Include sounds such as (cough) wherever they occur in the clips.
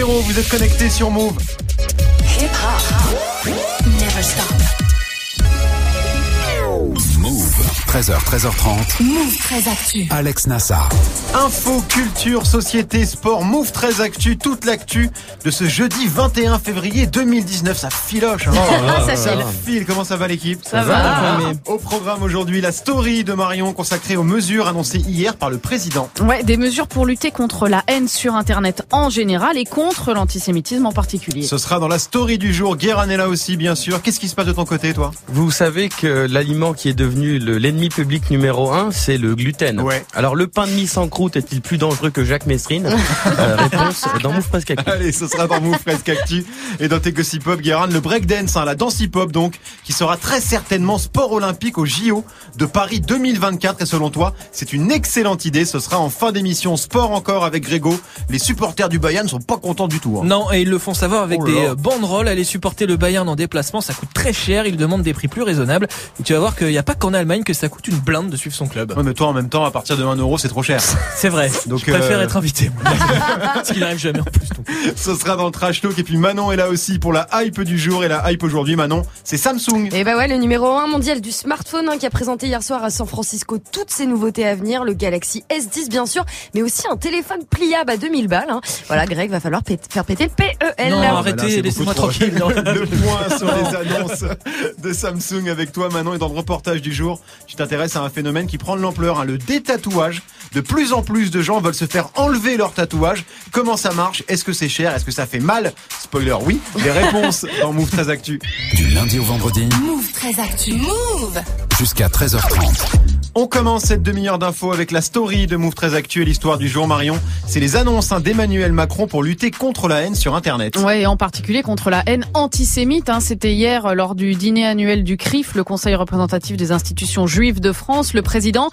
0, vous êtes connectés sur Move. 13h, 13h30. Move très actu. Alex Nassar. Info, culture, société, sport, Move très actu, toute l'actu de ce jeudi 21 février 2019. Ça filoche. hein. Ça Ça file. file. Comment ça va l'équipe? Ça va. Au programme aujourd'hui, la story de Marion consacrée aux mesures annoncées hier par le président. Ouais, des mesures pour lutter contre la haine sur Internet en général et contre l'antisémitisme en particulier. Ce sera dans la story du jour. Guérin est là aussi, bien sûr. Qu'est-ce qui se passe de ton côté, toi? Vous savez que l'aliment qui est devenu le- l'ennemi public numéro un, c'est le gluten. Ouais. Alors le pain de mie sans croûte est-il plus dangereux que Jacques Messrine (laughs) Euh, Réponse dans Move Presque Actu. Allez, ce sera dans Move Presque Actu. Et dans tes gossip pop, Guérin, le breakdance, hein, la danse hip-hop donc, qui sera très certainement sport olympique au JO de Paris 2024. Et selon toi, c'est une excellente idée. Ce sera en fin d'émission sport encore avec Grégo. Les supporters du Bayern ne sont pas contents du tout. hein. Non, et ils le font savoir avec Oh des euh, banderoles. Aller supporter le Bayern en déplacement, ça coûte très cher. Ils demandent des prix plus raisonnables. Et tu vas voir qu'il n'y a pas qu'en Allemagne que ça coûte une blinde de suivre son club. Ouais, mais toi, en même temps, à partir de 1 euro, c'est trop cher. (laughs) C'est vrai. Donc, je préfère euh, être invité. moi. (laughs) Parce qu'il n'arrive jamais en plus. donc. Ce sera dans le trash talk. Et puis Manon est là aussi pour la hype du jour. Et la hype aujourd'hui, Manon, c'est Samsung. Et bah ouais, le numéro 1 mondial du smartphone hein, qui a présenté hier soir à San Francisco toutes ses nouveautés à venir, le Galaxy S10 bien sûr, mais aussi un téléphone pliable à 2000 balles. hein. Voilà, Greg, va falloir pét- faire péter le PEL. Non, arrêtez, laissez-moi tranquille. non. (laughs) Le (laughs) point sur les annonces de Samsung avec toi Manon et dans le reportage du jour, tu t'intéresses à un phénomène qui prend de l'ampleur, hein, le détatouage. De plus en plus de gens veulent se faire enlever leur tatouage. Comment ça marche? Est-ce que c'est cher? Est-ce que ça fait mal? Spoiler, oui. Les réponses dans Move 13 Actu. Du lundi au vendredi Move très actu. Move. jusqu'à 13h30. On commence cette demi-heure d'infos avec la story de Move 13 Actu et l'histoire du jour Marion. C'est les annonces hein, d'Emmanuel Macron pour lutter contre la haine sur Internet. Ouais, et en particulier contre la haine antisémite. hein. C'était hier euh, lors du dîner annuel du CRIF, le Conseil représentatif des institutions juives de France. Le président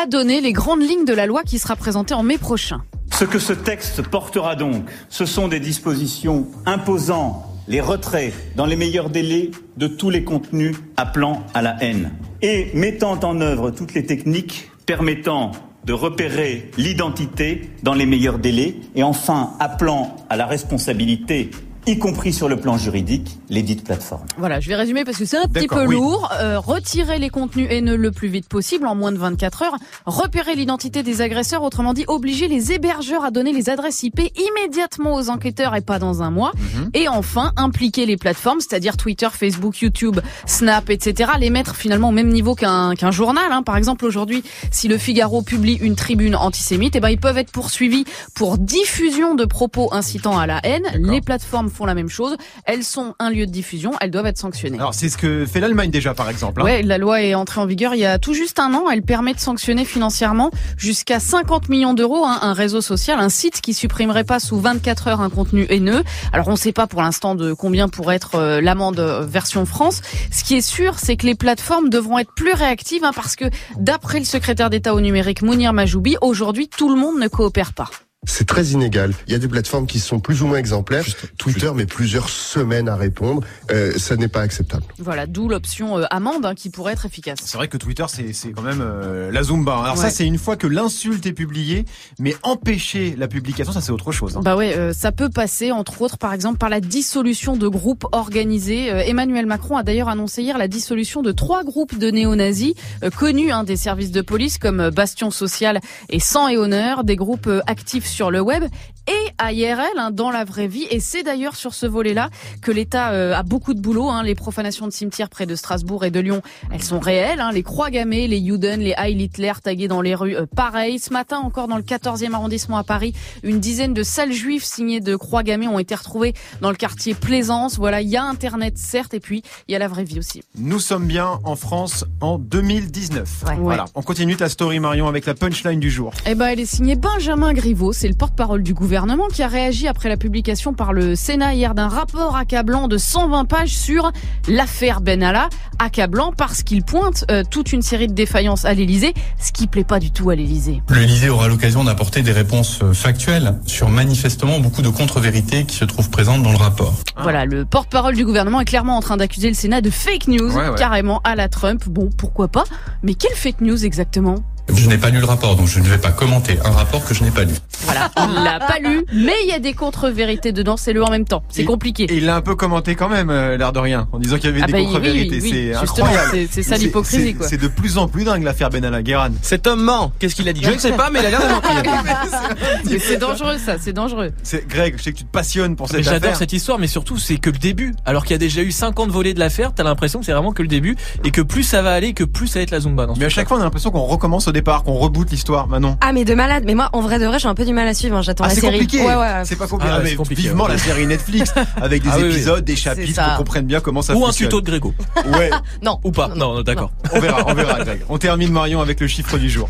a donné les grandes lignes de la loi qui sera présentée en mai prochain. Ce que ce texte portera donc, ce sont des dispositions imposant les retraits dans les meilleurs délais de tous les contenus appelant à la haine et mettant en œuvre toutes les techniques permettant de repérer l'identité dans les meilleurs délais et enfin appelant à la responsabilité y compris sur le plan juridique, les dites plateformes. Voilà, je vais résumer parce que c'est un petit peu oui. lourd. Euh, retirer les contenus haineux le plus vite possible, en moins de 24 heures. Repérer l'identité des agresseurs, autrement dit, obliger les hébergeurs à donner les adresses IP immédiatement aux enquêteurs et pas dans un mois. Mhm. Et enfin, impliquer les plateformes, c'est-à-dire Twitter, Facebook, YouTube, Snap, etc. Les mettre finalement au même niveau qu'un qu'un journal. hein. Par exemple, aujourd'hui, si le Figaro publie une tribune antisémite, eh ben, ils peuvent être poursuivis pour diffusion de propos incitant à la haine. Les plateformes font la même chose. Elles sont un lieu de diffusion, elles doivent être sanctionnées. Alors c'est ce que fait l'Allemagne déjà par exemple. hein. Ouais, la loi est entrée en vigueur il y a tout juste un an. Elle permet de sanctionner financièrement jusqu'à 50 millions d'euros hein, un réseau social, un site qui supprimerait pas sous 24 heures un contenu haineux. Alors on ne sait pas pour l'instant de combien pourrait être euh, l'amende euh, version France. Ce qui est sûr, c'est que les plateformes devront être plus réactives hein, parce que d'après le secrétaire d'État au numérique Mounir Majoubi, aujourd'hui tout le monde ne coopère pas. C'est très inégal. Il y a des plateformes qui sont plus ou moins exemplaires. Twitter met plusieurs semaines à répondre. Euh, ça n'est pas acceptable. Voilà, d'où l'option euh, amende hein, qui pourrait être efficace. C'est vrai que Twitter, c'est c'est quand même euh, la Zumba. Alors ça, c'est une fois que l'insulte est publiée, mais empêcher la publication, ça c'est autre chose. hein. Bah ouais, euh, ça peut passer entre autres par exemple par la dissolution de groupes organisés. Euh, Emmanuel Macron a d'ailleurs annoncé hier la dissolution de trois groupes de néo-nazis euh, connus hein, des services de police comme Bastion Social et Sang et Honneur, des groupes euh, actifs sur le web et à IRL hein, dans la vraie vie. Et c'est d'ailleurs sur ce volet-là que l'État euh, a beaucoup de boulot. hein. Les profanations de cimetières près de Strasbourg et de Lyon, elles sont réelles. hein. Les croix gammées, les Juden, les Heil Hitler tagués dans les rues, euh, pareil. Ce matin encore dans le 14e arrondissement à Paris, une dizaine de salles juives signées de croix gammées ont été retrouvées dans le quartier Plaisance. Voilà, il y a Internet certes et puis il y a la vraie vie aussi. Nous sommes bien en France en 2019. Ouais. Voilà. On continue ta story Marion avec la punchline du jour. Eh ben, elle est signée Benjamin Griveaux, c'est le porte-parole du gouvernement qui a réagi après la publication par le Sénat hier d'un rapport accablant de 120 pages sur l'affaire Benalla, accablant parce qu'il pointe euh, toute une série de défaillances à l'Élysée, ce qui plaît pas du tout à l'Élysée. L'Elysée aura l'occasion d'apporter des réponses euh, factuelles sur manifestement beaucoup de contre-vérités qui se trouvent présentes dans le rapport. Voilà, le porte-parole du gouvernement est clairement en train d'accuser le Sénat de fake news, Ouais, ouais. carrément à la Trump. Bon, pourquoi pas? Mais quelle fake news exactement? Je n'ai pas lu le rapport, donc je ne vais pas commenter un rapport que je n'ai pas lu. Voilà, on l'a pas lu, mais il y a des contre-vérités dedans, c'est le en même temps. C'est compliqué. Et il l'a un peu commenté quand même, euh, l'air de rien, en disant qu'il y avait Ah des bah, contre-vérités. oui, oui, c'est justement, incroyable. c'est- ça Mais l'hypocrisie, c'est- quoi. C'est de plus en plus dingue l'affaire Benalla Guerin. Cet homme ment. Qu'est-ce qu'il a dit? Je ne sais pas, mais il a l'air de mentir. (laughs) Mais c'est dangereux ça, c'est dangereux. C'est Greg, je sais que tu te passionnes pour Mais cette J'adore affaire. cette histoire, mais surtout c'est que le début. Alors qu'il y a déjà eu 50 volets de l'affaire, t'as l'impression que c'est vraiment que le début et que plus ça va aller, que plus ça va être la zumba. Dans Mais à chaque fois, on a l'impression qu'on recommence au départ, qu'on reboot l'histoire. Manon. Ah mais de malade. Mais moi, en vrai de vrai, j'ai un peu du mal à suivre. hein. J'attends Ah, la c'est série. compliqué. Ouais, ouais. C'est pas compliqué. Ah, Ah, mais compliqué, vivement ouais. la série Netflix (laughs) avec des Ah, oui, oui. épisodes, des chapitres, ça. qu'on comprenne bien comment ça Ou un fonctionne. tuto de Grégo. (laughs) Ouais, (laughs) Non. Ou pas. Non, non, d'accord. on verra, on verra, Greg. On termine Marion avec le chiffre du jour.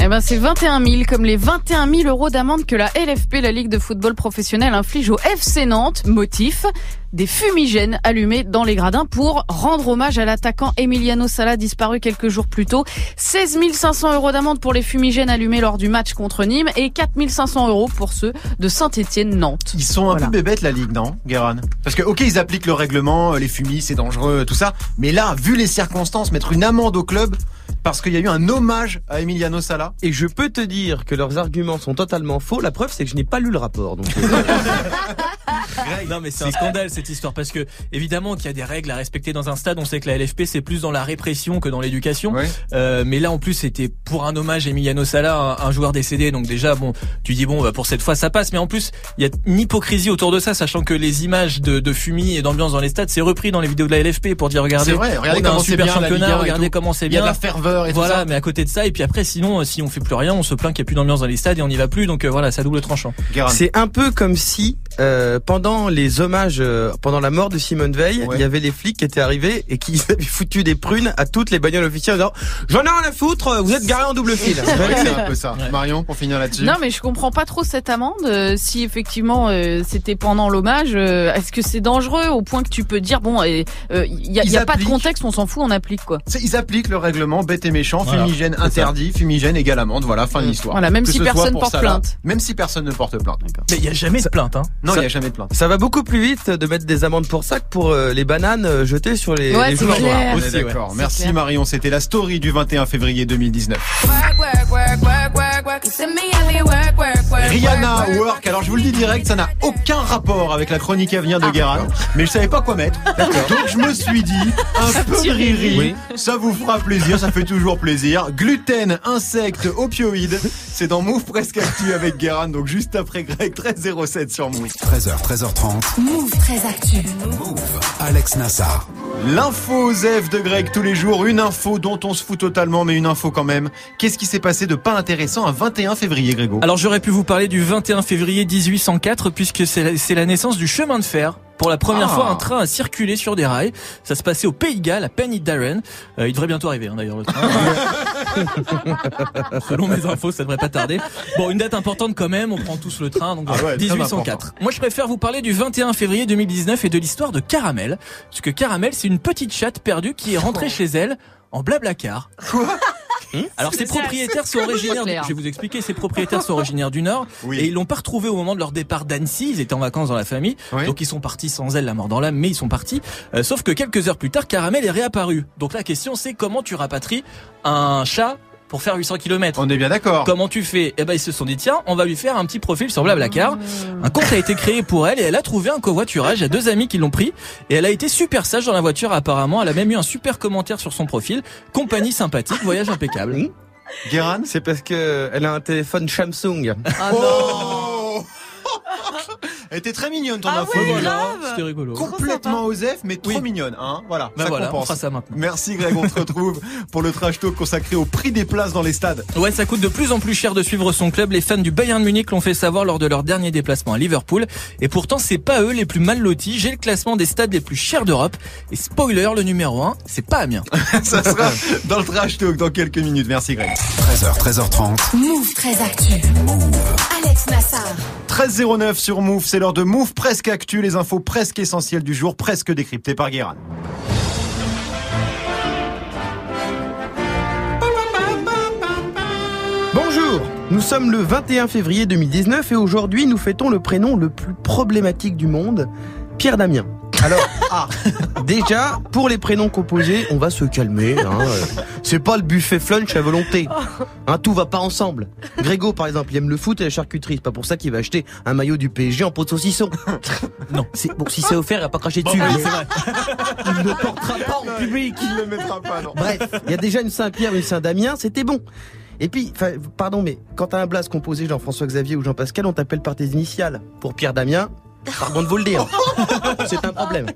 Eh ben c'est 21 000, comme les 21 000 euros d'amende que la LFP, la Ligue de football professionnel, inflige au FC Nantes. Motif des fumigènes allumés dans les gradins pour rendre hommage à l'attaquant Emiliano Sala disparu quelques jours plus tôt. 16 500 euros d'amende pour les fumigènes allumés lors du match contre Nîmes et 4 500 euros pour ceux de Saint-Étienne-Nantes. Ils sont un Voilà. peu bébêtes la ligue, non, Guérin? Parce que ok, ils appliquent le règlement, euh, les fumis, c'est dangereux, tout ça. Mais là, vu les circonstances, mettre une amende au club parce qu'il y a eu un hommage à Emiliano Sala. Et je peux te dire que leurs arguments sont totalement faux. La preuve, c'est que je n'ai pas lu le rapport. Donc, euh, (laughs) Non mais c'est un scandale cette histoire parce que évidemment qu'il y a des règles à respecter dans un stade. On sait que la LFP c'est plus dans la répression que dans l'éducation. Ouais. Euh, mais là en plus c'était pour un hommage à Emiliano Sala, un, un joueur décédé. Donc déjà bon, tu dis bon bah, pour cette fois ça passe. Mais en plus il y a une hypocrisie autour de ça, sachant que les images de, de fumée et d'ambiance dans les stades c'est repris dans les vidéos de la LFP pour dire regardez, C'est vrai, regardez on a un super bien, championnat, 1 et regardez comment c'est Il y a bien. de la ferveur et tout Voilà, ça. mais à côté de ça, et puis après, sinon, euh, si on fait plus rien, on se plaint qu'il n'y a plus d'ambiance dans les stades et on n'y va plus. Donc euh, voilà, ça double tranchant. C'est un peu comme si euh, pendant les hommages, euh, pendant la mort de Simone Veil, Ouais. il y avait les flics qui étaient arrivés et qui (laughs) avaient foutu des prunes à toutes les bagnoles officielles en disant J'en ai rien à foutre, vous êtes garés en double fil. (laughs) C'est vrai que c'est un peu ça. Ouais. Marion, pour finir là-dessus. Non mais je comprends pas trop cette amende. Euh, si effectivement euh, c'était pendant l'hommage, euh, est-ce que c'est dangereux au point que tu peux dire bon, il euh, y a, y a pas de contexte, on s'en fout, on applique quoi. C'est- Ils appliquent le règlement bête et méchant, Voilà, fumigène ça. interdit, fumigène égale amende, voilà, fin de l'histoire. Voilà, même Que si personne pour porte plainte. Même si personne ne porte plainte. Mais il n'y a jamais de plainte, hein. Non, il n'y a jamais de plainte. Ça va beaucoup plus vite de mettre des amendes pour ça que pour euh, les bananes euh, jetées sur les, Ouais, les joueurs clair. noirs. On Aussi, est ouais. d'accord. C'est Merci clair. Marion, c'était la story du 21 février 2019. Rihanna Work, alors je vous le dis direct, ça n'a aucun rapport avec la chronique à venir Ah. de Guérin, mais je savais pas quoi mettre. Donc je me suis dit, un peu petit riri, riri. ça vous fera plaisir, ça fait toujours plaisir. Gluten, insectes, opioïdes, c'est dans Move Presque Actu avec Guérin, donc juste après Greg 1307 sur Move. 13h, 13h30. Move très actu. Move. Alex Nassar. L'info Zef de Greg tous les jours, une info dont on se fout totalement, mais une info quand même. Qu'est-ce qui s'est passé de pas intéressant un 21 février, Grégo? Alors j'aurais pu vous parler du 21 février 1804 puisque c'est la naissance du chemin de fer. Pour la première Ah. fois, un train a circulé sur des rails. Ça se passait au Pays de Galles, à Penny Darren. Euh, il devrait bientôt arriver, hein, d'ailleurs, le train. (laughs) Selon mes infos, ça devrait pas tarder. Bon, une date importante quand même. On prend tous le train, donc Ah ouais, très 1804. Moi, je préfère vous parler du 21 février 2019 et de l'histoire de Caramel. Parce que Caramel, c'est une petite chatte perdue qui est rentrée chez elle en blablacar. Quoi? (laughs) Alors ses propriétaires sont originaires, je vais vous expliquer, ses propriétaires sont originaires du Nord (laughs) Oui. et ils l'ont pas retrouvé au moment de leur départ d'Annecy, ils étaient en vacances dans la famille, Oui. donc ils sont partis sans elle, la mort dans l'âme, mais ils sont partis. Euh, sauf que quelques heures plus tard, Caramel est réapparu. Donc la question c'est comment tu rapatries un chat pour faire 800 km On est bien d'accord. Comment tu fais? Eh ben ils se sont dit tiens, on va lui faire un petit profil sur Blablacar. Un compte a été créé pour elle et elle a trouvé un covoiturage. Il y a deux amis qui l'ont pris et elle a été super sage dans la voiture apparemment. Elle a même eu un super commentaire sur son profil. Compagnie sympathique, voyage impeccable. Guérin? C'est parce que elle a un téléphone Samsung. Oh Elle était très mignonne ton Ah info. oui, voilà. C'était rigolo. Complètement osef, mais trop Oui. mignonne. Hein voilà, Ben ça voilà, on fera ça maintenant. Merci Greg, on se retrouve pour le trash talk consacré au prix des places dans les stades. Ouais, ça coûte de plus en plus cher de suivre son club. Les fans du Bayern Munich l'ont fait savoir lors de leur dernier déplacement à Liverpool. Et pourtant, c'est pas eux les plus mal lotis. J'ai le classement des stades les plus chers d'Europe. Et spoiler, le numéro 1, c'est pas Amiens. (laughs) ça sera dans le trash talk dans quelques minutes. Merci Greg. 13h, 13h30. Move très actu. Alex Nassar. 13.09 sur Move, c'est l'heure de Move presque actu, les infos presque essentielles du jour, presque décryptées par Guérin. Bonjour, nous sommes le 21 février 2019 et aujourd'hui nous fêtons le prénom le plus problématique du monde, Pierre Damien. Alors, ah, déjà, pour les prénoms composés, on va se calmer. Hein. C'est pas le buffet flunch à volonté. Hein, tout va pas ensemble. Grégo, par exemple, il aime le foot et la charcuterie. C'est pas pour ça qu'il va acheter un maillot du PSG en pot de saucisson. Non. C'est, bon, si c'est offert, il va pas cracher dessus. Bon, mais c'est vrai. (laughs) il ne portera pas en public. Il le mettra pas, non. Bref, il y a déjà une Saint-Pierre, une Saint-Damien, c'était bon. Et puis, pardon, mais quand t'as un blase composé Jean-François Xavier ou Jean-Pascal, on t'appelle par tes initiales. Pour Pierre Damien, pardon de vous le dire. (laughs) C'est un problème.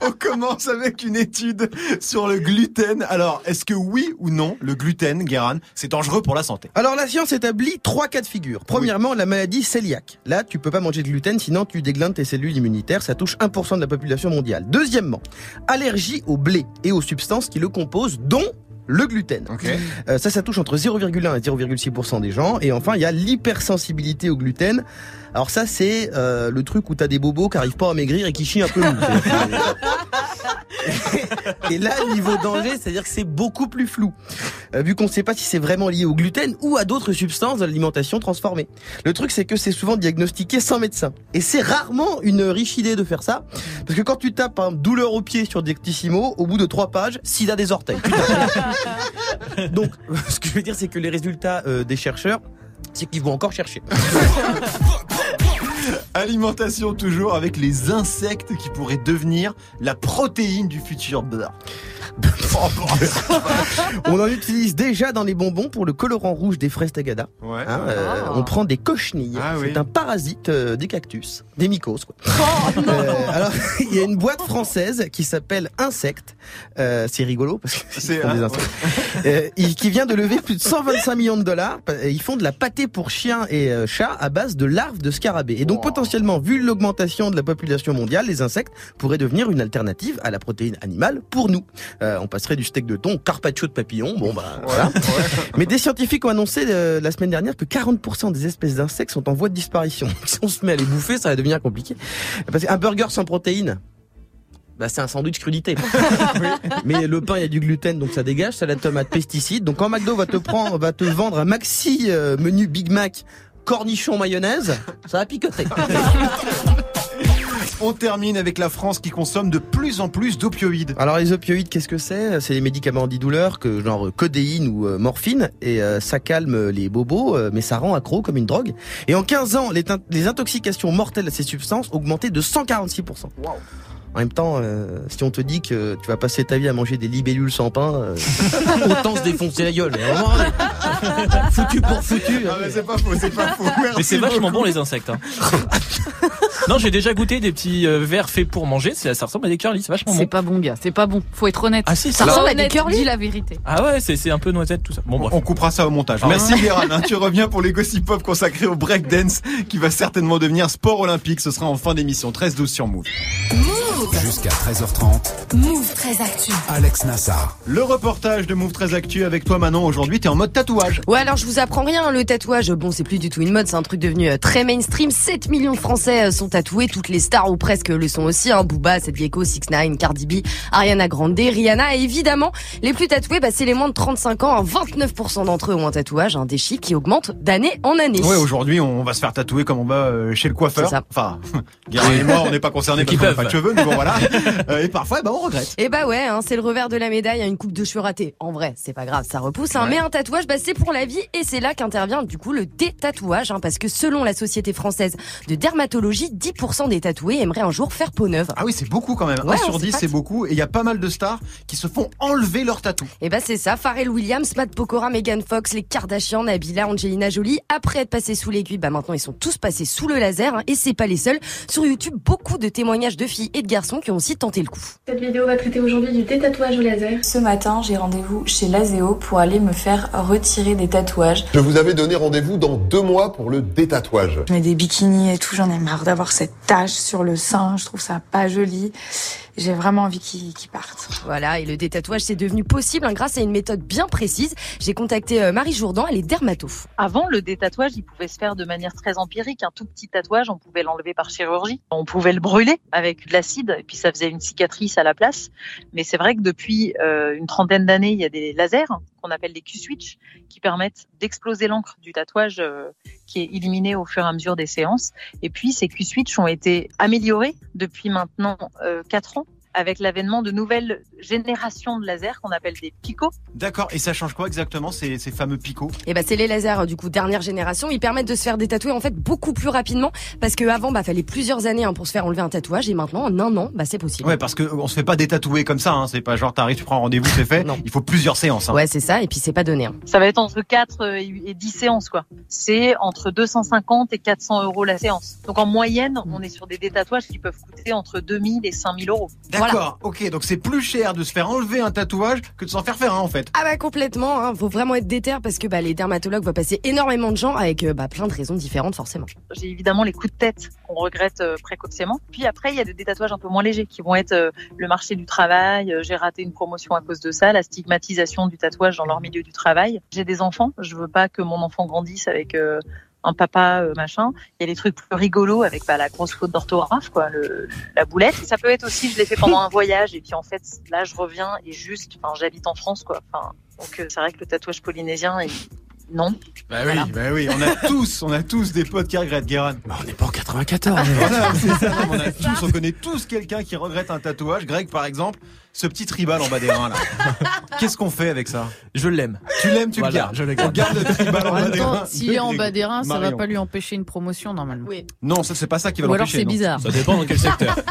On commence avec une étude sur le gluten. Alors, est-ce que oui ou non, le gluten, Guéran, c'est dangereux pour la santé? Alors la science établit trois cas de figure. Premièrement, la maladie cœliaque. Là, tu peux pas manger de gluten, sinon tu déglindes tes cellules immunitaires. Ça touche 1% de la population mondiale. Deuxièmement, allergie au blé et aux substances qui le composent, dont le gluten. Ok. Euh, ça, ça touche entre 0,1 et 0,6% des gens. Et enfin, il y a l'hypersensibilité au gluten. Alors ça, c'est euh, le truc où t'as des bobos qui arrivent pas à maigrir et qui chient un peu. (laughs) (laughs) et là, niveau danger, c'est-à-dire que c'est beaucoup plus flou. Euh, vu qu'on ne sait pas si c'est vraiment lié au gluten ou à d'autres substances de l'alimentation transformée. Le truc, c'est que c'est souvent diagnostiqué sans médecin. Et c'est rarement une riche idée de faire ça. Parce que quand tu tapes un douleur au pied sur Dectissimo, au bout de trois pages, sida des orteils. (laughs) Donc, (laughs) ce que je veux dire, c'est que les résultats euh, des chercheurs, c'est qu'ils vont encore chercher. Alimentation toujours avec les insectes qui pourraient devenir la protéine du futur beurre. (laughs) On en utilise déjà dans les bonbons pour le colorant rouge des fraises tagada. Ouais. Hein, euh, Ah. On prend des cochenilles. Ah oui. C'est un parasite euh, des cactus, des mycoses. Quoi. Euh, alors, (laughs) il y a une boîte française qui s'appelle Insect. Euh, c'est rigolo parce que C'est- des insectes. Euh, il- qui vient de lever plus de 125 millions de dollars. Ils font de la pâtée pour chiens et euh, chats à base de larves de scarabées. Et donc potentiellement, vu l'augmentation de la population mondiale, les insectes pourraient devenir une alternative à la protéine animale pour nous. Euh, on passerait du steak de thon au carpaccio de papillon. Bon bah voilà. Mais des scientifiques ont annoncé euh, la semaine dernière que 40% des espèces d'insectes sont en voie de disparition. (laughs) si on se met à les bouffer, ça va devenir compliqué. Parce qu'un burger sans protéines, bah c'est un sandwich crudité. (laughs) Mais le pain, il y a du gluten, donc ça dégage. Salade tomate, pesticides. Donc quand McDo va te prendre, va te vendre un maxi euh, menu Big Mac cornichon mayonnaise, ça va picoter. (laughs) On termine avec la France qui consomme de plus en plus d'opioïdes. Alors les opioïdes, qu'est-ce que c'est? C'est les médicaments antidouleurs, que genre codéine ou euh, morphine, et euh, ça calme les bobos, euh, mais ça rend accro comme une drogue. Et en 15 ans, les, intoxications mortelles à ces substances ont augmenté de 146%. En même temps, euh, si on te dit que tu vas passer ta vie à manger des libellules sans pain, euh, (laughs) autant se défoncer la gueule. Vraiment, euh, (laughs) foutu pour foutu. Ah mais c'est pas faux, c'est pas faux. Merci Mais c'est vachement beaucoup. bon les insectes. Hein. (laughs) non, j'ai déjà goûté des petits euh, verres faits pour manger. c'est- Ça ressemble à des curly, c'est vachement C'est bon. pas bon, gars. C'est pas bon. Faut être honnête. Ah si, Ça ça. ressemble à des curly Dis la vérité. Ah ouais, c'est c'est un peu noisette tout ça. Bon bref. On coupera ça au montage. Merci Guéran. hein. Tu reviens pour les gossip pop consacrés au breakdance qui va certainement devenir sport olympique. Ce sera en fin d'émission 13-12 sur Move. Jusqu'à 13h30, Move très actu. Alex Nassar. Le reportage de Move très actu avec toi Manon. Aujourd'hui, t'es en mode tatouage. Ouais, alors je vous apprends rien, le tatouage, bon, c'est plus du tout une mode, c'est un truc devenu euh, très mainstream. 7 millions de Français euh, sont tatoués, toutes les stars ou presque le sont aussi, hein. Booba, Seth Gecko, 6 9 Cardi B, Ariana Grande, Rihanna, et évidemment, les plus tatoués, bah, c'est les moins de 35 ans, hein. 29% d'entre eux ont un tatouage, hein, des chiffres qui augmentent d'année en année. Ouais, aujourd'hui, on va se faire tatouer comme on va euh, chez le coiffeur. C'est ça. Enfin, Guérin et moi, on n'est pas concernés Qui parce qu'on n'a pas de cheveux, mais bon voilà. Euh, et parfois, bah, on regrette. Et bah ouais, hein, c'est le revers de la médaille, hein, une coupe de cheveux ratée. En vrai, c'est pas grave, ça repousse. Hein, Ouais. Mais un tatouage, bah, c'est pour la vie et c'est là qu'intervient du coup le détatouage. Hein, parce que selon la Société française de dermatologie, 10% des tatoués aimeraient un jour faire peau neuve. Ah oui, c'est beaucoup quand même. Ouais, 1 on sur sait 10, pas c'est beaucoup. Et il y a pas mal de stars qui se font enlever leur tatou. Et bah c'est ça, Pharrell Williams, Matt Pokora, Megan Fox, les Kardashian, Nabila, Angelina Jolie. Après être passés sous l'aiguille, bah maintenant ils sont tous passés sous le laser. hein, et c'est pas les seuls. Sur YouTube, beaucoup de témoignages de filles et de garçons qui ont aussi tenté le coup. Cette vidéo va traiter aujourd'hui du détatouage au laser. Ce matin, j'ai rendez-vous chez Lazeo pour aller me faire retirer des tatouages. Je vous avais donné rendez-vous dans deux mois pour le détatouage. Je mets des bikinis et tout, j'en ai marre d'avoir cette tache sur le sein, je trouve ça pas joli. J'ai vraiment envie qu'ils qu'ils partent. Voilà, et le détatouage c'est devenu possible hein, grâce à une méthode bien précise. J'ai contacté euh, Marie Jourdan, elle est dermato. Avant, le détatouage, il pouvait se faire de manière très empirique. Un tout petit tatouage, on pouvait l'enlever par chirurgie. On pouvait le brûler avec de l'acide, et puis ça faisait une cicatrice à la place. Mais c'est vrai que depuis euh, une trentaine d'années, il y a des lasers qu'on appelle des Q-switch qui permettent d'exploser l'encre du tatouage euh, qui est éliminée au fur et à mesure des séances. Et puis ces Q-switch ont été améliorés depuis maintenant euh, 4 ans avec l'avènement de nouvelles générations de lasers qu'on appelle des picots. D'accord. Et ça change quoi exactement ces, ces fameux picots? Et bah c'est les lasers euh, du coup dernière génération. Ils permettent de se faire détatouer en fait beaucoup plus rapidement parce que avant bah fallait plusieurs années hein, pour se faire enlever un tatouage et maintenant en un an bah c'est possible. Ouais, parce que on se fait pas détatouer comme ça. Hein. C'est pas genre t'arrives, tu prends un rendez-vous, c'est fait. (laughs) Il faut plusieurs séances. Hein. Ouais c'est ça et puis c'est pas donné. Hein. Ça va être entre 4 et 10 séances quoi. C'est entre 250 et 400 euros la séance. Donc en moyenne, on est sur des détatouages qui peuvent coûter entre 2000 et 5000 euros. D'accord. Voilà. Ok. Donc c'est plus cher de se faire enlever un tatouage que de s'en faire faire un en fait. Ah bah complètement, hein. faut vraiment être déter parce que bah, les dermatologues voient passer énormément de gens avec euh, bah, plein de raisons différentes forcément. J'ai évidemment les coups de tête qu'on regrette euh, précocement. Puis après, il y a des, tatouages un peu moins légers qui vont être euh, le marché du travail, euh, j'ai raté une promotion à cause de ça, la stigmatisation du tatouage dans leur milieu du travail. J'ai des enfants, je veux pas que mon enfant grandisse avec un papa euh, machin. Il y a des trucs plus rigolos avec bah, la grosse faute d'orthographe, quoi, le, la boulette. Ça peut être aussi, je l'ai fait pendant un voyage et puis en fait là je reviens et juste, enfin j'habite en France, quoi. Enfin, donc euh, c'est vrai que le tatouage polynésien, il- non. Bah oui, bah oui, on a (laughs) tous, on a tous des potes qui regrettent, Guérin. on n'est pas en 94. Voilà, c'est ça, (laughs) non, mais on a tous, on connaît tous quelqu'un qui regrette un tatouage. Greg, par exemple, ce petit tribal en bas des reins là. (laughs) Qu'est-ce qu'on fait avec ça Je l'aime. Tu l'aimes, tu Voilà, le gardes. je le On garde. garde le tribal en bas des reins. s'il est en bas des reins, ça va Marion. pas lui empêcher une promotion normalement. Oui. Non, ça c'est pas ça qui va Ou alors c'est bizarre. Ça dépend dans quel secteur. (laughs)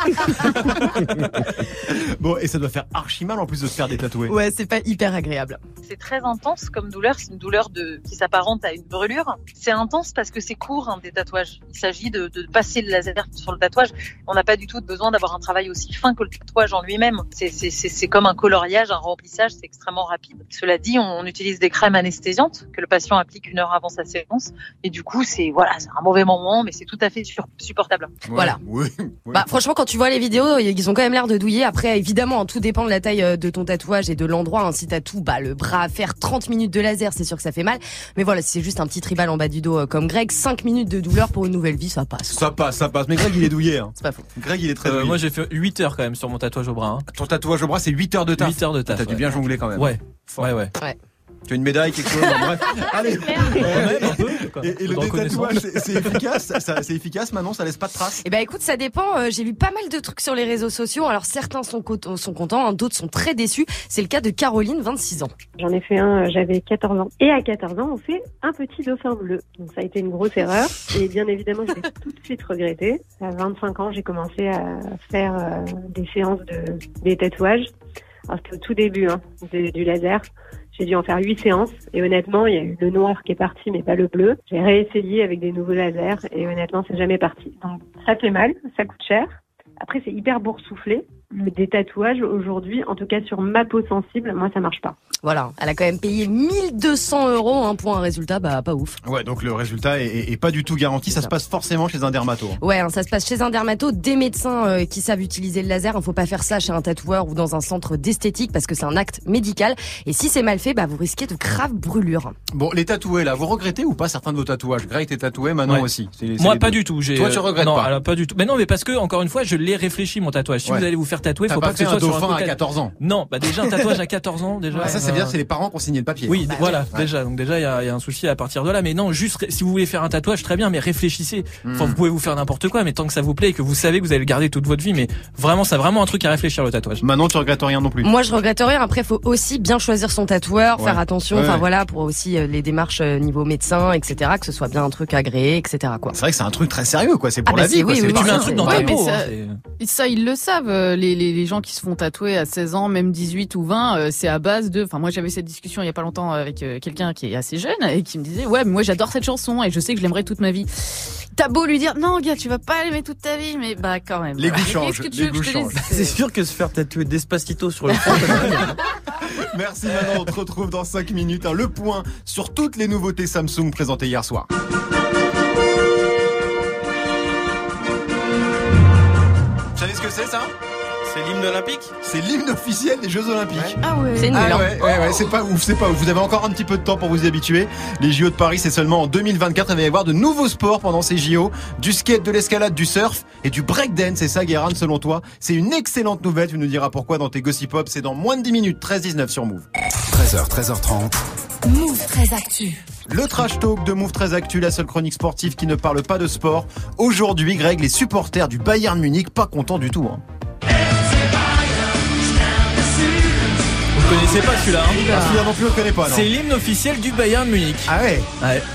Bon, et ça doit faire archi mal en plus de se faire des tatoués. Ouais c'est pas hyper agréable. C'est très intense comme douleur. C'est une douleur de, qui s'apparente à une brûlure. C'est intense parce que c'est court hein, des tatouages. Il s'agit de, de passer le laser sur le tatouage. On n'a pas du tout besoin d'avoir un travail aussi fin que le tatouage en lui-même. C'est- C'est comme un coloriage, un remplissage. C'est extrêmement rapide. Cela dit, on, on utilise des crèmes anesthésiantes que le patient applique une heure avant sa séance. Et du coup, c'est voilà, c'est un mauvais moment, mais c'est tout à fait sur- supportable. Voilà. (laughs) Oui. oui. Bah franchement quand tu vois les vidéos ils ont quand même l'air de douiller. Après évidemment hein, tout dépend de la taille euh, de ton tatouage et de l'endroit. Hein. Si t'as tout bah le bras à faire 30 minutes de laser c'est sûr que ça fait mal. Mais voilà si c'est juste un petit tribal en bas du dos euh, comme Greg 5 minutes de douleur pour une nouvelle vie ça passe. Ça passe, ça passe. Mais Greg, il est douillé. Hein. C'est pas faux. Greg, il est très Euh, douillé. moi j'ai fait 8 heures quand même sur mon tatouage au bras. hein. Ton tatouage au bras, c'est 8 heures de taf. 8 heures de taf. T'as dû ouais. bien jongler quand même. Ouais. Ouais, ouais. Tu as une médaille, quelque chose. bref. (laughs) Allez. Même un peu. Quoi. Et, et le détatouage, c'est efficace. ça- ça- C'est efficace, Manon. Ça laisse pas de traces. Eh ben écoute, ça dépend. Euh, J'ai vu pas mal de trucs sur les réseaux sociaux. Alors certains sont, co- sont contents, hein, d'autres sont très déçus. C'est le cas de Caroline, 26 ans. J'en ai fait un, euh, j'avais 14 ans. Et à 14 ans, on fait un petit dauphin bleu. Donc ça a été une grosse erreur. Et bien évidemment, je l'ai tout de suite regretté. À 25 ans, j'ai commencé à faire euh, des séances de des tatouages. Alors c'était au tout début hein, de- du laser. J'ai dû en faire huit séances et honnêtement, il y a eu le noir qui est parti, mais pas le bleu. J'ai réessayé avec des nouveaux lasers et honnêtement, c'est jamais parti. Donc ça fait mal, ça coûte cher. Après, c'est hyper boursouflé. Le détatouage aujourd'hui, en tout cas sur ma peau sensible, moi ça marche pas. Voilà, elle a quand même payé 1200 euros hein, pour un résultat, bah pas ouf. Ouais, donc le résultat est, est- est pas du tout garanti. Ça se passe forcément chez un dermato. hein. Ouais, hein, ça se passe chez un dermato, des médecins euh, qui savent utiliser le laser. Il faut pas faire ça chez un tatoueur ou dans un centre d'esthétique parce que c'est un acte médical. Et si c'est mal fait, bah vous risquez de graves brûlures. Bon, les tatoués là, vous regrettez ou pas certains de vos tatouages? Greg, t'es tatoué, Manon Ouais. aussi. Moi pas deux. du tout. J'ai, Toi, tu euh, regrettes non, pas. alors, pas du tout. Mais non, mais parce que encore une fois, je l'ai réfléchi mon tatouage. Si Ouais. vous allez vous faire tatouer, T'as faut pas pas, que ce un soit sur un dauphin à coca- 14 ans. Non, bah déjà un tatouage à 14 ans déjà. Ah, ça, c'est euh, bien, c'est les parents qui ont signé le papier. Oui, Bah, voilà, ouais. déjà. Donc déjà, il y a, il y a un souci à partir de là. Mais non, juste si vous voulez faire un tatouage, très bien, mais réfléchissez. Enfin, Hmm. vous pouvez vous faire n'importe quoi, mais tant que ça vous plaît et que vous savez que vous allez le garder toute votre vie, mais vraiment, c'est vraiment un truc à réfléchir le tatouage. Manon, tu regrettes rien non plus. Moi, je regrette rien. Après, faut aussi bien choisir son tatoueur, Ouais. faire attention. Enfin ouais. voilà, pour aussi euh, les démarches euh, niveau médecin, etc. Que ce soit bien un truc agréé, etc. Quoi. C'est vrai que c'est un truc très sérieux, quoi. C'est pour Ah, bah, la vie, c'est- quoi. oui, C'est oui, pas tu mets un truc dans ta peau, ça, hein, ça, ils le savent, les, les, les gens qui se font tatouer à 16 ans, même 18 ou 20, euh, c'est à base de... Enfin, moi, j'avais cette discussion il y a pas longtemps avec euh, quelqu'un qui est assez jeune et qui me disait, ouais, mais moi, j'adore cette chanson et je sais que je l'aimerais toute ma vie. T'as beau lui dire, non, gars, tu vas pas l'aimer toute ta vie, mais bah, quand même. Les goûts changent. C'est sûr que se faire tatouer Despacito sur le front, (laughs) Merci Manon, on te retrouve dans 5 minutes. hein, le point sur toutes les nouveautés Samsung présentées hier soir. Vous savez ce que c'est ça? C'est l'hymne olympique C'est l'hymne officiel des Jeux Olympiques. Ah ouais. C'est nul. Ah hein. ouais, ouais, ouais, c'est pas ouf, c'est pas ouf. Vous avez encore un petit peu de temps pour vous y habituer. Les JO de Paris, c'est seulement en 2024. Il va y avoir de nouveaux sports pendant ces JO. Du skate, de l'escalade, du surf et du breakdance. C'est ça, Guérin, selon toi. C'est une excellente nouvelle. Tu nous diras pourquoi dans tes Gossip Pop. C'est dans moins de 10 minutes. 13-19 sur Move. 13h, 13h30. Move très actu. Le trash talk de Move très Actu, la seule chronique sportive qui ne parle pas de sport. Aujourd'hui, Greg, les supporters du Bayern Munich, pas contents du tout. hein. Vous connaissez pas celui-là hein Ah, celui-là non plus, on le connaît pas. C'est l'hymne officiel du Bayern Munich. Ah ouais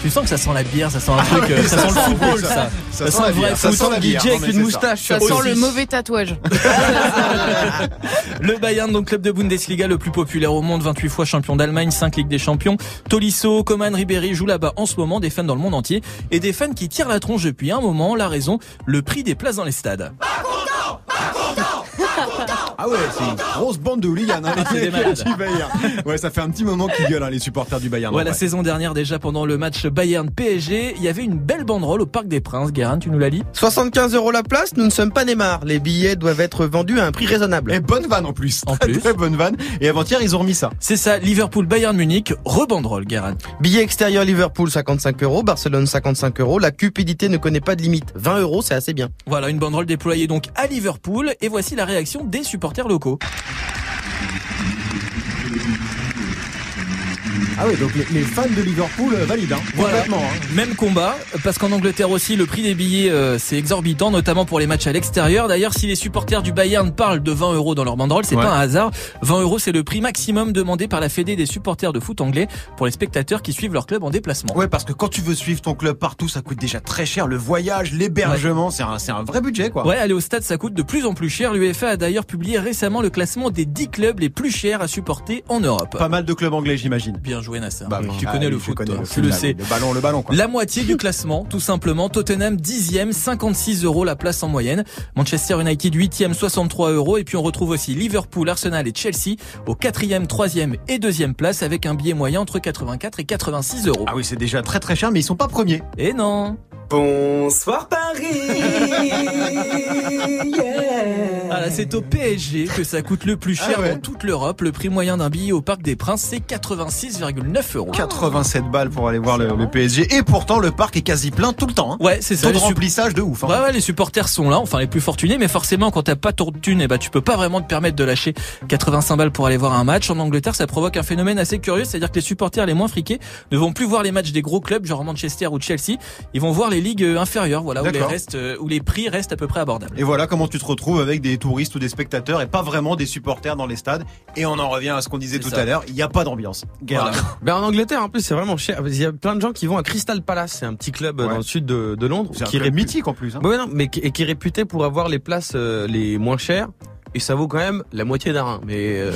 Tu sens que ça sent la bière, ça sent un truc, ouais, euh, ça, ça sent le football, ça. ça. Ça sent sent la le vrai bière, ça sent la bière, DJ avec une moustache. Ça sent le mauvais tatouage. (laughs) Le Bayern, donc club de Bundesliga le plus populaire au monde, 28 fois champion d'Allemagne, 5 Ligues des Champions. Tolisso, Coman, Ribéry jouent là-bas en ce moment, des fans dans le monde entier et des fans qui tirent la tronche depuis un moment. La raison, le prix des places dans les stades. Ah ouais, c'est une grosse bande de hooligans. Hein, C'est des malades. du Bayern. Ouais, ça fait un petit moment qu'ils gueulent, hein, les supporters du Bayern. Ouais, la vrai. saison dernière déjà pendant le match Bayern-PSG, il y avait une belle banderole au Parc des Princes. Guérin, tu nous la lis? 75 euros la place, nous ne sommes pas Neymar. Les billets doivent être vendus à un prix raisonnable. Et bonne vanne en plus. En très, plus. très (laughs) bonne vanne. Et avant-hier, ils ont remis ça. C'est ça, Liverpool-Bayern-Munich, rebanderole, Guérin. Billet extérieur Liverpool 55 euros, Barcelone 55 euros. La cupidité ne connaît pas de limite. 20 euros, c'est assez bien. Voilà, une banderole déployée donc à Liverpool et voici la réaction des supporters locaux. Ah ouais, donc les, les fans de Liverpool euh, valident. Hein, Voilà. complètement. hein. Même combat, parce qu'en Angleterre aussi, le prix des billets, euh, c'est exorbitant, notamment pour les matchs à l'extérieur. D'ailleurs, si les supporters du Bayern parlent de 20 euros dans leur banderole, c'est Ouais. pas un hasard. 20 euros, c'est le prix maximum demandé par la Fédé des supporters de foot anglais pour les spectateurs qui suivent leur club en déplacement. Ouais, parce que quand tu veux suivre ton club partout, ça coûte déjà très cher. Le voyage, l'hébergement, c'est un, c'est un vrai budget, quoi. Ouais, aller au stade, ça coûte de plus en plus cher. L'UEFA a d'ailleurs publié récemment le classement des 10 clubs les plus chers à supporter en Europe. Pas mal de clubs anglais, j'imagine. Bien joué, Nasser. Bah, tu ah connais oui, le foot, connais toi. le tu foot, le sais. Le ballon, le ballon, quoi. La moitié du classement, tout simplement. Tottenham 10e, 56 euros la place en moyenne. Manchester United 8e, 63 euros. Et puis on retrouve aussi Liverpool, Arsenal et Chelsea au 4e, 3e et 2e place avec un billet moyen entre 84 et 86 euros. Ah oui, c'est déjà très très cher, mais ils sont pas premiers. Et non Bonsoir Paris (laughs) Ah là, c'est au PSG que ça coûte le plus cher Ah ouais. dans toute l'Europe. Le prix moyen d'un billet au Parc des Princes, c'est 86,9 euros. 87 balles pour aller voir le, le PSG. Et pourtant, le parc est quasi plein tout le temps. Hein. Ouais, c'est ça. Taux de remplissage de ouf. Hein. Ouais, ouais, les supporters sont là, enfin les plus fortunés, mais forcément quand t'as pas ton thune, eh ben tu peux pas vraiment te permettre de lâcher 85 balles pour aller voir un match. En Angleterre, ça provoque un phénomène assez curieux, c'est-à-dire que les supporters les moins friqués ne vont plus voir les matchs des gros clubs, genre Manchester ou Chelsea. Ils vont voir les ligues euh, inférieures, voilà, où les, D'accord. restes, euh, où les prix restent à peu près abordables. Et voilà comment tu te retrouves avec des touristes ou des spectateurs et pas vraiment des supporters dans les stades. Et on en revient à ce qu'on disait tout ça. à l'heure, il n'y a pas d'ambiance. Voilà. (laughs) Ben en Angleterre en plus c'est vraiment cher. Il y a plein de gens qui vont à Crystal Palace, c'est un petit club euh, Ouais. dans le sud de, de Londres C'est qui est club répu- mythique en plus. Hein. Ouais, non, mais qui, et qui est réputé pour avoir les places euh, les moins chères. Et ça vaut quand même la moitié d'un rein. Mais euh,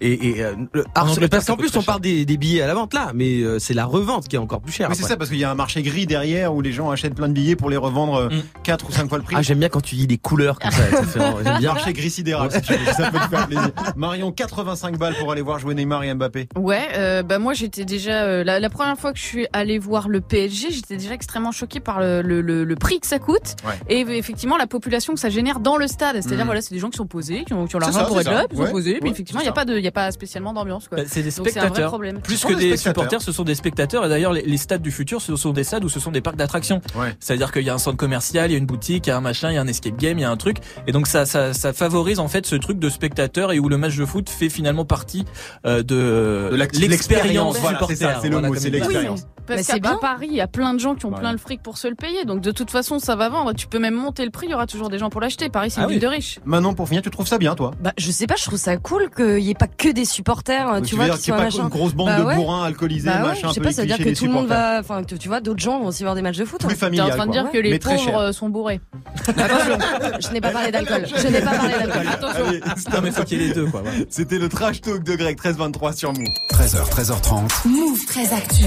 et, et euh, le- alors, parce qu'en plus on parle des, des billets à la vente là, mais euh, c'est la revente qui est encore plus chère. Oui, c'est ça, parce qu'il y a un marché gris derrière où les gens achètent plein de billets pour les revendre euh, Mm. 4 ou 5 fois le prix. Ah j'aime bien quand tu dis les couleurs comme ça. ça fait- j'aime bien. (laughs) marché gris sidéral, si tu veux, ça peut te faire plaisir. Marion, 85 balles pour aller voir jouer Neymar et Mbappé. Ouais, euh, bah moi j'étais déjà euh, la, la première fois que je suis allée voir le PSG, j'étais déjà extrêmement choquée par le, le, le, le prix que ça coûte Ouais. et effectivement la population que ça génère dans le stade. C'est-à-dire Mhm. voilà, c'est des gens qui sont posés, qui ont, qui ont l'argent pour être ça. là, qui sont Ouais, posés, mais effectivement il c'est y a pas de, il y a pas spécialement d'ambiance quoi. Bah, c'est des Donc c'est un vrai spectateurs. problème. Plus que des supporters, ce sont des spectateurs. Et d'ailleurs, les, les stades du futur, ce sont des stades où ce sont des parcs d'attractions. Ouais. C'est-à-dire qu'il y a un centre commercial, il y a une boutique, il y a un machin, il y a un escape game, il y a un truc. Et donc ça, ça, ça favorise en fait ce truc de spectateur et où le match de foot fait finalement partie euh, de, l'expérience voilà, supporter. c'est ça, c'est le Voilà, mot, c'est l'expérience. Oui, Parce Bah, qu'à. Paris, il y a plein de gens qui ont Ouais. plein de fric pour se le payer. Donc de toute façon, ça va vendre. Tu peux même monter le prix, il y aura toujours des gens pour l'acheter. Paris, c'est Ah une ville de riches. Manon, pour finir, tu trouves ça bien, toi? Bah, je sais pas, je trouve ça cool qu'il y ait pas que des supporters, Donc, tu vois, qui soient ait pas machin. une grosse bande Bah de ouais. bourrins alcoolisés, Bah ouais, machin, je sais pas, ça veut dire que des tout le monde supporters? va, enfin, tu tu vois, d'autres gens vont aussi voir des matchs de foot. Plus hein. T'es en familial, train de quoi. dire que les pauvres euh, sont bourrés. (laughs) Attention, je n'ai pas parlé d'alcool. Je n'ai pas parlé d'alcool. Attention. Non mais faut qu'il y ait les deux quoi. C'était le trash talk de Greg 1323 sur Mou. 13h, 13h30. Move très actu.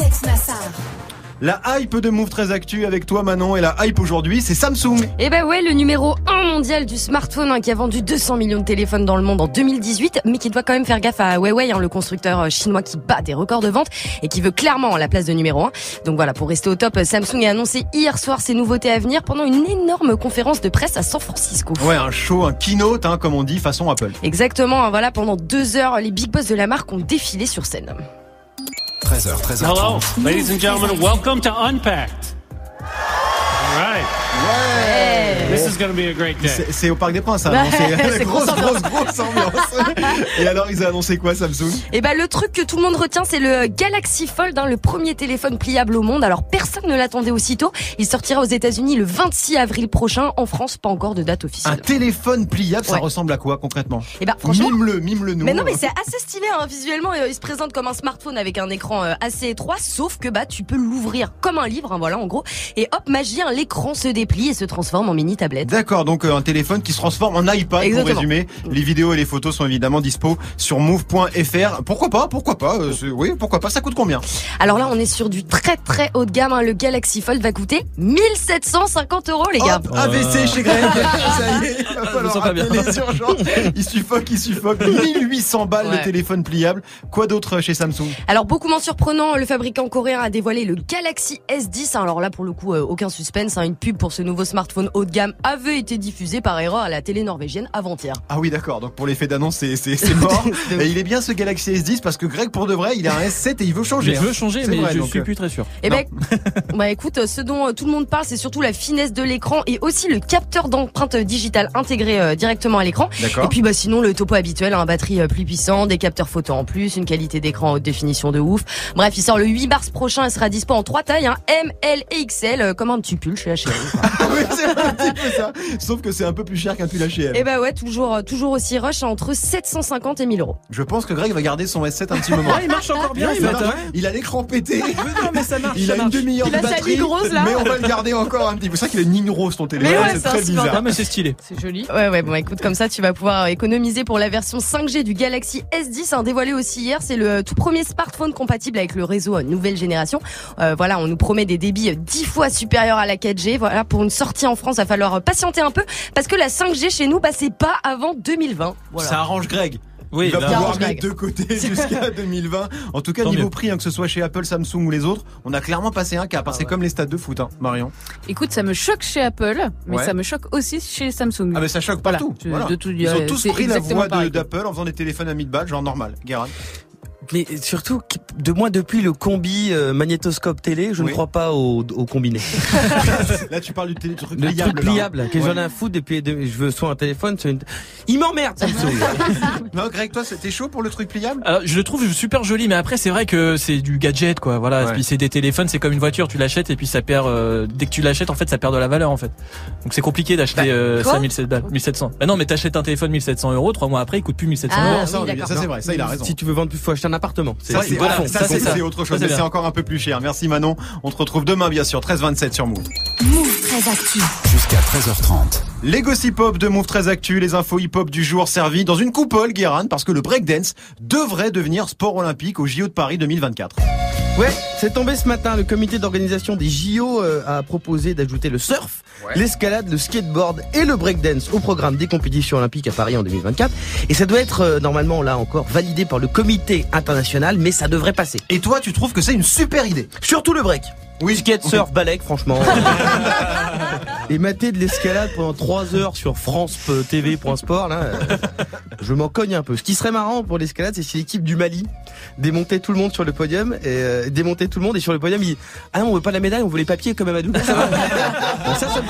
Alex Nassar. La hype de Move très actu avec toi Manon et la hype aujourd'hui c'est Samsung. Eh ben ouais, le numéro 1 mondial du smartphone hein, qui a vendu 200 millions de téléphones dans le monde en 2018, mais qui doit quand même faire gaffe à Huawei, hein, le constructeur euh, chinois qui bat des records de vente et qui veut clairement la place de numéro 1. Donc voilà, pour rester au top, Samsung a annoncé hier soir ses nouveautés à venir pendant une énorme conférence de presse à San Francisco. Ouais, un show, un keynote hein, comme on dit façon Apple. Exactement, hein, voilà, pendant deux heures, les big boss de la marque ont défilé sur scène. 13h, 13h30. Hello, ladies and gentlemen. Welcome to Unpacked. All right. Ouais. This is to be a great day. C'est c'est au Parc des Princes, ça. Non C'est (laughs) grosse, grosse grosse, grosse ambiance. (laughs) Et alors, ils ont annoncé quoi, Samsung? Et bah le truc que tout le monde retient, c'est le Galaxy Fold, hein, le premier téléphone pliable au monde. Alors personne ne l'attendait aussitôt. Il sortira aux États-Unis le 26 avril prochain. En France, pas encore de date Un officielle. téléphone pliable, ça Ouais. ressemble à quoi concrètement? Et bah franchement. Mime-le, mime-le nous. Mais non, mais c'est assez stylé hein, visuellement. euh, Il se présente comme un smartphone avec un écran euh, assez étroit, sauf que bah tu peux l'ouvrir comme un livre, hein, voilà en gros. Et hop, magie, hein, l'écran se déplie et se transforme en mini tablette. D'accord, donc euh, un téléphone qui se transforme en iPad Exactement. pour résumer. Les vidéos et les photos sont évidemment dispo sur move.fr. Pourquoi pas Pourquoi pas euh, Oui, pourquoi pas Ça coûte combien? Alors là, on est sur du très très haut de gamme. hein. Le Galaxy Fold va coûter 1750 euros, les gars. Hop, AVC chez Greg. (laughs) Ça y est, il va falloir pas appeler bien. les urgences. Il suffoque, il suffoque. (laughs) 1800 balles Ouais. le téléphone pliable. Quoi d'autre chez Samsung? Alors beaucoup moins surprenant, le fabricant coréen a dévoilé le Galaxy S10. Alors là, pour le coup, euh, aucun suspense. hein. Une pub pour ce nouveau smartphone haut de gamme avait été diffusée par erreur à la télé norvégienne avant-hier. Ah oui, d'accord. Donc pour l'effet d'annonce, c'est mort. (laughs) et il est bien ce Galaxy S10 parce que Greg, pour de vrai, il a un S7 et il veut changer. Je hein. veux changer, mais vrai, je donc, suis euh, plus très sûr. Eh ben, (laughs) bah écoute, euh, ce dont euh, tout le monde parle, c'est surtout la finesse de l'écran et aussi le capteur d'empreinte digitale intégré euh, directement à l'écran. D'accord. Et puis bah sinon le topo habituel, un batterie euh, plus puissant, des capteurs photo en plus, une qualité d'écran haute définition de ouf. Bref, il sort le 8 mars prochain et sera dispo en trois tailles, hein, M, L et XL, euh, comme un petit pull chez H&M. (laughs) oui, c'est un petit peu ça. Sauf que c'est un peu plus cher qu'un pull H&M. Et bah ouais, toujours euh, toujours aussi rush à entre 750 et 1000 euros. Je pense que Greg va garder son S7 un petit moment. Ah, il marche encore bien, marche. hein. Il a l'écran pété. non, mais ça marche. Il ça a une demi-heure Il de a sa batterie, grosse, là. mais on va le garder encore un petit peu. C'est vrai qu'il a une ligne rose ton téléphone, Mais ouais, c'est c'est très bizarre. Ah, mais c'est stylé. C'est joli. Ouais ouais bon écoute comme ça tu vas pouvoir économiser pour la version 5G du Galaxy S10 hein, dévoilé aussi hier c'est le tout premier smartphone compatible avec le réseau euh, nouvelle génération Euh, voilà on nous promet des débits euh, 10 fois supérieurs à la 4G voilà pour une sortie en France va falloir euh, patienter un peu parce que la 5G chez nous bah c'est pas avant 2020 voilà. Ça arrange Greg. Oui, il va pouvoir mettre de côté (laughs) jusqu'à (laughs) 2020. En tout cas, Tant niveau mieux. prix, hein, que ce soit chez Apple, Samsung ou les autres, on a clairement passé un cap. hein. C'est comme les stades de foot, hein, Marion. Écoute, ça me choque chez Apple, mais Ouais. ça me choque aussi chez Samsung. Ah mais ça choque partout. tu- Voilà. de tout- Ils ont euh, tous c'est pris la pareil. d'Apple en faisant des téléphones à 1000 balles, genre normal. Guérin. Mais surtout, de moi depuis le combi euh, magnétoscope télé, je Oui. ne crois pas au, au combiné. (laughs) Là, tu parles du télé- truc Le pliable. truc là. pliable, que Ouais. j'en ai un foutre depuis, de- je veux soit un téléphone, soit une... Il m'emmerde, Samsung. (laughs) Non, Greg, toi, c'était chaud pour le truc pliable? Alors, je le trouve super joli, mais après c'est vrai que c'est du gadget, quoi. Voilà. Ouais. Puis c'est des téléphones, c'est comme une voiture, tu l'achètes et puis ça perd. euh, dès que tu l'achètes, en fait, ça perd de la valeur, en fait. Donc c'est compliqué d'acheter euh, 5700 balles, 1700. Bah non, mais t'achètes un téléphone 1700 euros, trois mois après, il coûte plus 1700 Ah, euros. Ça, oui, ça c'est vrai, ça il a raison. Si tu veux vendre plus, faut acheter un appartement. Ça, c'est ça, ça, c'est c'est ça. c'est autre chose, Ça, c'est mais c'est encore un peu plus cher. Merci Manon. On te retrouve demain, bien sûr, 13-27 sur Move. Move très actu. Jusqu'à 13h30. Les gossip hop de Move très Actu, les infos hip hop du jour servis dans une coupole, Guérin, parce que le breakdance devrait devenir sport olympique au JO de Paris 2024. Ouais, c'est tombé ce matin. Le comité d'organisation des JO euh, a proposé d'ajouter le surf, l'escalade, le skateboard et le breakdance au programme des compétitions olympiques à Paris en 2024. Et ça doit être euh, normalement là encore validé par le comité international, mais ça devrait passer. Et toi, tu trouves que c'est une super idée Surtout le break. Oui, Skate, surf, balèque, franchement. (laughs) Et mater de l'escalade pendant 3 heures sur France TV Sport, là, euh, je m'en cogne un peu. Ce qui serait marrant pour l'escalade, c'est si l'équipe du Mali démontait tout le monde sur le podium et euh, démontait tout le monde et sur le podium, il dit ah non, on veut pas la médaille, on veut les papiers comme Amadou. Ça, ça,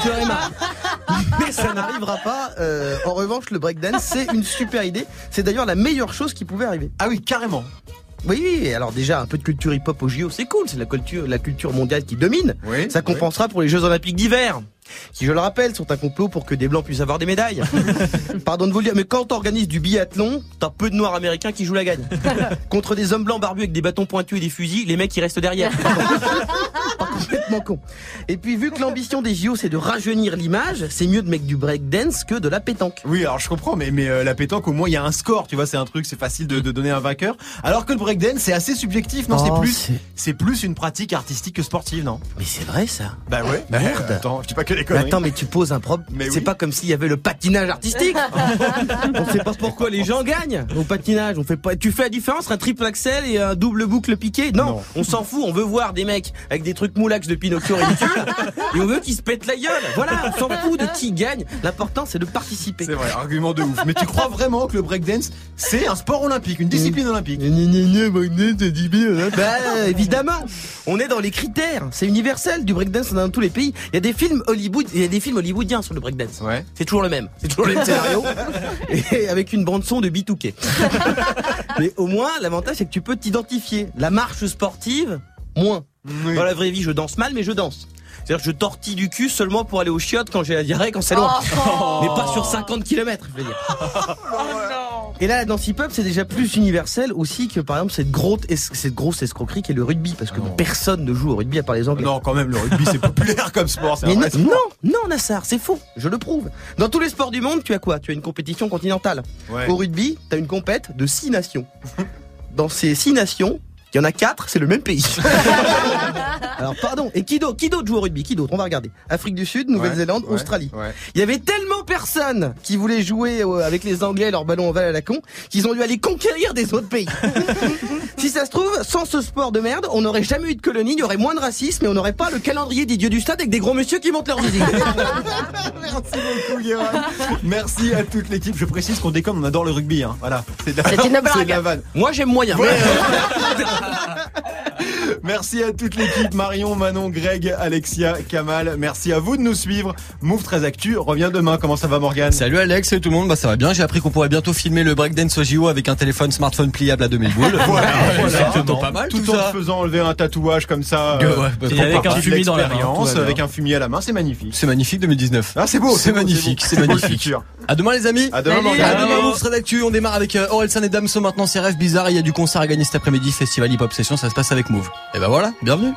Mais ça n'arrivera pas. Euh, en revanche, le breakdance, c'est une super idée. C'est d'ailleurs la meilleure chose qui pouvait arriver. Ah oui, carrément. Oui, oui, alors déjà, un peu de culture hip-hop au JO, c'est cool, c'est la culture, la culture mondiale qui domine. Oui, Ça compensera pour les Jeux Olympiques d'hiver. Qui, je le rappelle, sont un complot pour que des Blancs puissent avoir des médailles. (laughs) Pardon de vous le dire, mais quand t'organises du biathlon, t'as peu de Noirs américains qui jouent la gagne. (laughs) Contre des hommes blancs barbus avec des bâtons pointus et des fusils, les mecs ils restent derrière. (laughs) Pas complètement con. Et puis vu que l'ambition des JO c'est de rajeunir l'image, c'est mieux de mettre du breakdance que de la pétanque. Oui, alors je comprends, mais, mais euh, la pétanque, au moins, il y a un score, tu vois, c'est un truc, c'est facile de, de donner un vainqueur. Alors que le breakdance, c'est assez subjectif, non? Oh, C'est plus, c'est- c'est plus une pratique artistique que sportive, non? Mais c'est vrai ça. Bah ouais. Merde. Euh, attends, je dis pas que les Mais conneries. attends, mais tu poses un problème. C'est oui. pas comme s'il y avait le patinage artistique. (laughs) on sait pas pourquoi les gens gagnent au patinage. On fait pas. Tu fais la différence entre un triple axel et un double boucle piqué? Non, Non. on s'en fout. On veut voir des mecs avec des trucs moulax de Pinocchio ridicules et on veut qu'ils se pètent la gueule. Voilà, on s'en fout de qui gagne. L'important c'est de participer. C'est vrai, argument de ouf. Mais tu crois vraiment que le breakdance, c'est un sport olympique, une discipline olympique? Gna, gna, gna, breakdance, c'est discipline. Bah évidemment, on est dans les critères. C'est universel du breakdance dans tous les pays. Il y a des films hollywoodiens Hollywood, il y a des films hollywoodiens sur le breakdance. Ouais. C'est toujours le même. C'est toujours le même (laughs) scénario. et avec une bande son de B2K. (laughs) Mais au moins, l'avantage, c'est que tu peux t'identifier. La marche sportive, moins. Dans la vraie vie, je danse mal, mais je danse. C'est-à-dire que je tortille du cul seulement pour aller aux chiottes quand j'ai la diarrhée, quand c'est loin. Oh. Mais pas sur 50 km, je veux dire. (laughs) Et là, la danse hip-hop, c'est déjà plus universel aussi que, par exemple, cette grosse, es- cette grosse escroquerie qui est le rugby, parce que personne ne joue au rugby à part les Anglais. Non, quand même, le rugby, c'est populaire comme sport. Mais non, sport. non, non, Nassar, c'est faux. Je le prouve. Dans tous les sports du monde, tu as quoi? Tu as une compétition continentale. Ouais. Au rugby, tu as une compète de six nations. (laughs) Dans ces six nations, il y en a quatre, c'est le même pays. (laughs) Alors pardon, et qui d'autre Qui d'autre joue au rugby? Qui d'autre? On va regarder. Afrique du Sud, Nouvelle-Zélande, Ouais, Australie. ouais. Il y avait tellement personne qui voulait jouer euh, avec les Anglais leur ballon ovale à la con qu'ils ont dû aller conquérir des autres pays. (laughs) si ça se trouve, sans ce sport de merde, on n'aurait jamais eu de colonie, il y aurait moins de racisme et on n'aurait pas le calendrier des dieux du stade avec des gros messieurs qui montent leur musique. (laughs) Merci beaucoup, Guérin. Merci à toute l'équipe. Je précise qu'on déconne, on adore le rugby. Hein. Voilà. C'est de la- C'est une blague. c'est de la vanne. Moi j'aime moyen. (laughs) Merci à toute l'équipe, Marion, Manon, Greg, Alexia, Kamal. Merci à vous de nous suivre. Move 13 Actu revient demain. Comment ça va, Morgan Salut Alex, salut tout le monde, bah ça va bien. J'ai appris qu'on pourrait bientôt filmer le breakdance au JO avec un téléphone smartphone pliable à 2000 boules. (laughs) Voilà, c'est voilà. plutôt pas mal Tout, tout en ça. faisant enlever un tatouage comme ça. Ouais, euh, ouais, pour et avec un fumier dans la main. Avec un fumier à la main, c'est magnifique. C'est magnifique 2019. Ah, c'est beau. C'est magnifique, c'est magnifique. À demain les amis. À demain, À Morgane. demain, Move Trade Actu. On démarre avec euh, Orelsan et Damso maintenant. C'est rêve bizarre. Il y a du concert à gagner cet après-midi. Festival Hip Session. Ça se passe avec Move. Et ben voilà. Bienvenue.